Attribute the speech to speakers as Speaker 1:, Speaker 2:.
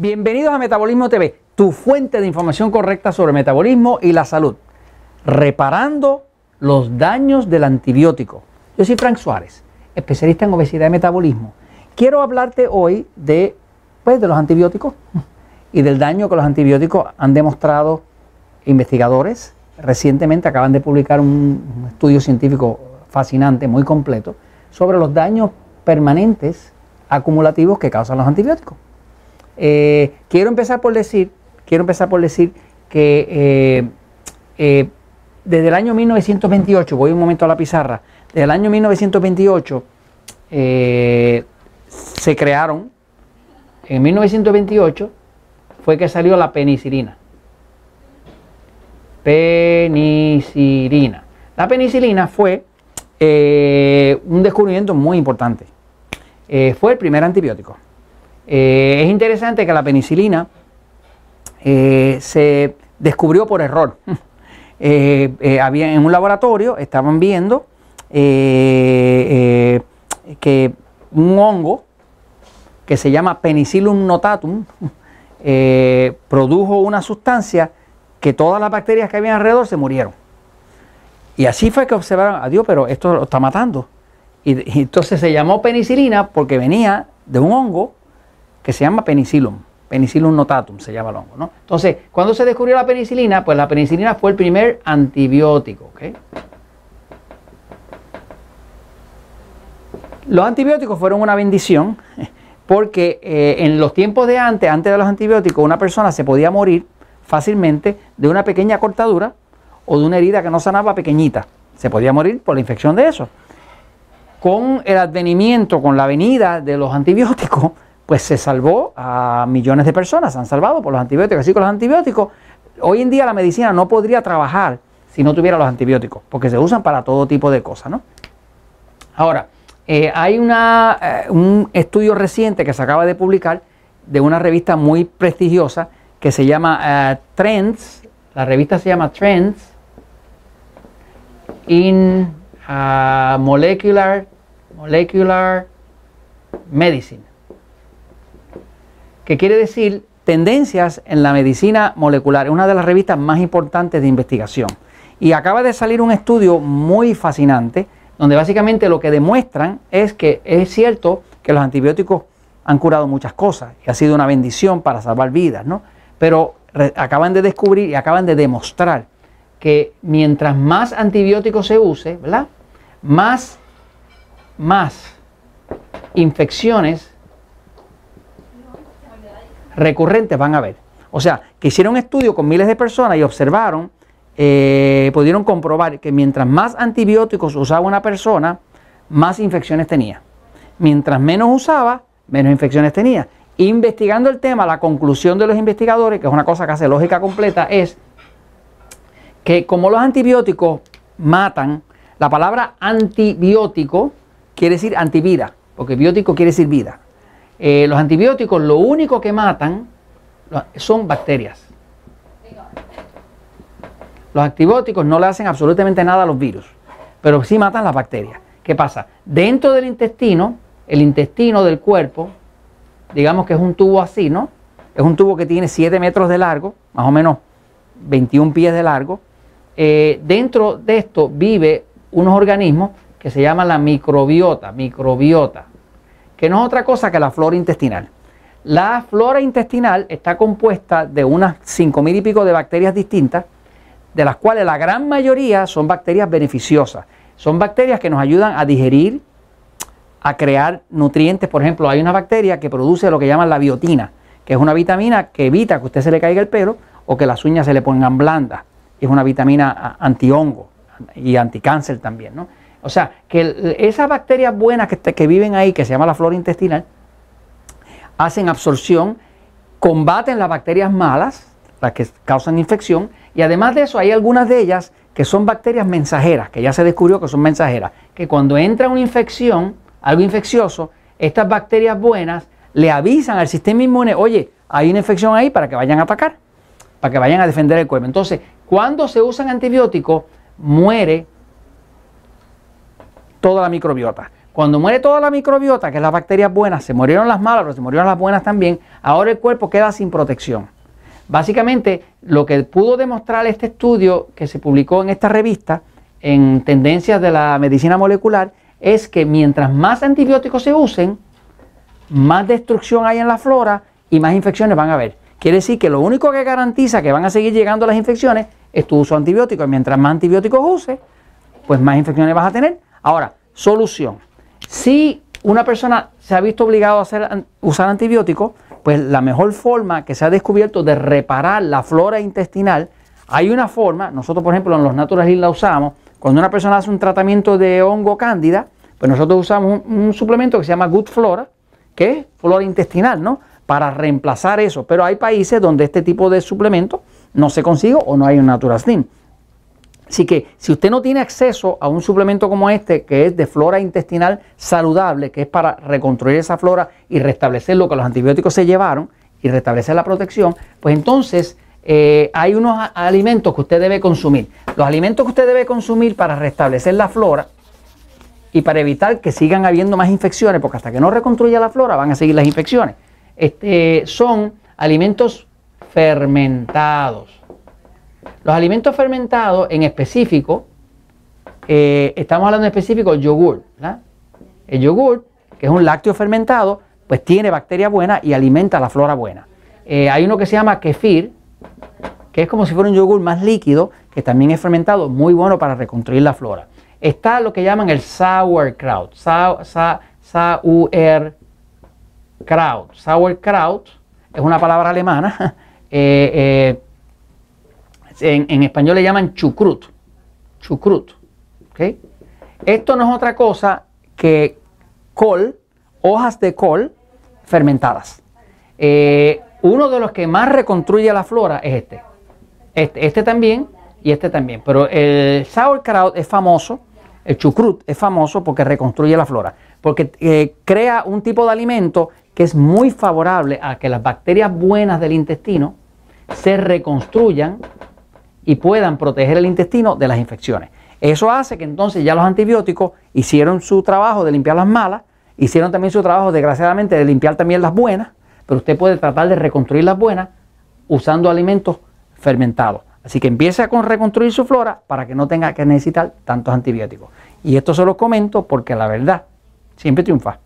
Speaker 1: Bienvenidos a Metabolismo TV, tu fuente de información correcta sobre metabolismo y la salud, reparando los daños del antibiótico. Yo soy Frank Suárez, especialista en obesidad y metabolismo. Quiero hablarte hoy de, pues, de los antibióticos y del daño que los antibióticos han demostrado investigadores. Recientemente acaban de publicar un estudio científico fascinante, muy completo, sobre los daños permanentes acumulativos que causan los antibióticos. Eh, quiero empezar por decir, quiero empezar por decir que eh, eh, desde el año 1928, voy un momento a la pizarra, desde el año 1928 se crearon, en 1928 fue que salió la penicilina. Penicilina. La penicilina fue un descubrimiento muy importante. fue el primer antibiótico. Eh, es interesante que la penicilina eh, se descubrió por error. Eh, había, en un laboratorio estaban viendo que un hongo que se llama Penicillum notatum produjo una sustancia que todas las bacterias que había alrededor se murieron. Y así fue que observaron, adiós, pero esto lo está matando. y entonces se llamó penicilina porque venía de un hongo que se llama penicilum. Penicillum notatum se llama el hongo. ¿no? Entonces, cuando se descubrió la penicilina, pues la penicilina fue el primer antibiótico. Los antibióticos fueron una bendición porque eh, en los tiempos de antes, antes de los antibióticos, una persona se podía morir fácilmente de una pequeña cortadura o de una herida que no sanaba pequeñita. Se podía morir por la infección de eso. Con el advenimiento, con la venida de los antibióticos, pues se salvó a millones de personas, se han salvado por los antibióticos. Así que los antibióticos, hoy en día la medicina no podría trabajar si no tuviera los antibióticos, porque se usan para todo tipo de cosas, ¿no? Ahora, eh, hay eh, un estudio reciente que se acaba de publicar de una revista muy prestigiosa que se llama eh, Trends, la revista se llama Trends in ah, Molecular, Molecular Medicine que quiere decir Tendencias en la Medicina Molecular, es una de las revistas más importantes de investigación. Y acaba de salir un estudio muy fascinante, donde básicamente lo que demuestran es que es cierto que los antibióticos han curado muchas cosas y ha sido una bendición para salvar vidas, ¿no? Pero acaban de descubrir y acaban de demostrar que mientras más antibióticos se use, ¿verdad? Más, más infecciones recurrentes van a haber. O sea, que hicieron un estudio con miles de personas y observaron, eh, pudieron comprobar que mientras más antibióticos usaba una persona, más infecciones tenía. Mientras menos usaba, menos infecciones tenía. Investigando el tema, la conclusión de los investigadores, que es una cosa que hace lógica completa, es que como los antibióticos matan, la palabra antibiótico quiere decir antivida, porque biótico quiere decir vida. Eh, los antibióticos lo único que matan son bacterias. Los antibióticos no le hacen absolutamente nada a los virus, pero sí matan las bacterias. ¿Qué pasa? Dentro del intestino, el intestino del cuerpo, digamos que es un tubo así, ¿no? Es un tubo que tiene 7 metros de largo, más o menos 21 pies de largo. Eh, dentro de esto vive unos organismos que se llaman la microbiota, microbiota que no es otra cosa que la flora intestinal. La flora intestinal está compuesta de unas 5.000 y pico de bacterias distintas, de las cuales la gran mayoría son bacterias beneficiosas. Son bacterias que nos ayudan a digerir, a crear nutrientes. Por ejemplo, hay una bacteria que produce lo que llaman la biotina, que es una vitamina que evita que usted se le caiga el pelo o que las uñas se le pongan blandas. Es una vitamina antihongo y anticáncer también, ¿no? O sea, que esas bacterias buenas que, viven ahí, que se llama la flora intestinal, hacen absorción, combaten las bacterias malas, las que causan infección, y además de eso hay algunas de ellas que son bacterias mensajeras, que ya se descubrió que son mensajeras, que cuando entra una infección, algo infeccioso, estas bacterias buenas le avisan al sistema inmune, oye, hay una infección ahí para que vayan a atacar, para que vayan a defender el cuerpo. Entonces, cuando se usan antibióticos, muere toda la microbiota. Cuando muere toda la microbiota, que es las bacterias buenas, se murieron las malas, pero se murieron las buenas también, ahora el cuerpo queda sin protección. Básicamente, lo que pudo demostrar este estudio que se publicó en esta revista, en Tendencias de la Medicina Molecular, es que mientras más antibióticos se usen, más destrucción hay en la flora y más infecciones van a haber. Quiere decir que lo único que garantiza que van a seguir llegando las infecciones es tu uso de antibióticos. Y mientras más antibióticos uses, pues más infecciones vas a tener. Ahora, solución. Si una persona se ha visto obligado a hacer, usar antibióticos, pues la mejor forma que se ha descubierto de reparar la flora intestinal, hay una forma, nosotros por ejemplo en los Natural la usamos, cuando una persona hace un tratamiento de hongo cándida, pues nosotros usamos un, suplemento que se llama Good Flora, que es flora intestinal, ¿no? Para reemplazar eso. Pero hay países donde este tipo de suplemento no se consigue o no hay un Natural. Así que si usted no tiene acceso a un suplemento como este, que es de flora intestinal saludable, que es para reconstruir esa flora y restablecer lo que los antibióticos se llevaron y restablecer la protección, pues entonces eh, hay unos alimentos que usted debe consumir. Los alimentos que usted debe consumir para restablecer la flora y para evitar que sigan habiendo más infecciones, porque hasta que no reconstruya la flora van a seguir las infecciones, este, son alimentos fermentados. Los alimentos fermentados en específico, eh, estamos hablando en específico del yogur. El yogur, que es un lácteo fermentado, pues tiene bacterias buenas y alimenta la flora buena. Eh, hay uno que se llama kefir, que es como si fuera un yogur más líquido, que también es fermentado, muy bueno para reconstruir la flora. Está lo que llaman el sauerkraut, sa, sa, sauerkraut. Sauerkraut es una palabra alemana. Eh, en, español le llaman chucrut. Chucrut. Esto no es otra cosa que col, hojas de col fermentadas. Eh, uno de los que más reconstruye la flora es este. Este, este también y este también. Pero el sauerkraut es famoso, el chucrut es famoso porque reconstruye la flora. Porque eh, crea un tipo de alimento que es muy favorable a que las bacterias buenas del intestino se reconstruyan y puedan proteger el intestino de las infecciones. Eso hace que entonces ya los antibióticos hicieron su trabajo de limpiar las malas, hicieron también su trabajo desgraciadamente de limpiar también las buenas, pero usted puede tratar de reconstruir las buenas usando alimentos fermentados. Así que empiece a reconstruir su flora para que no tenga que necesitar tantos antibióticos. Y esto se lo comento porque la verdad siempre triunfa.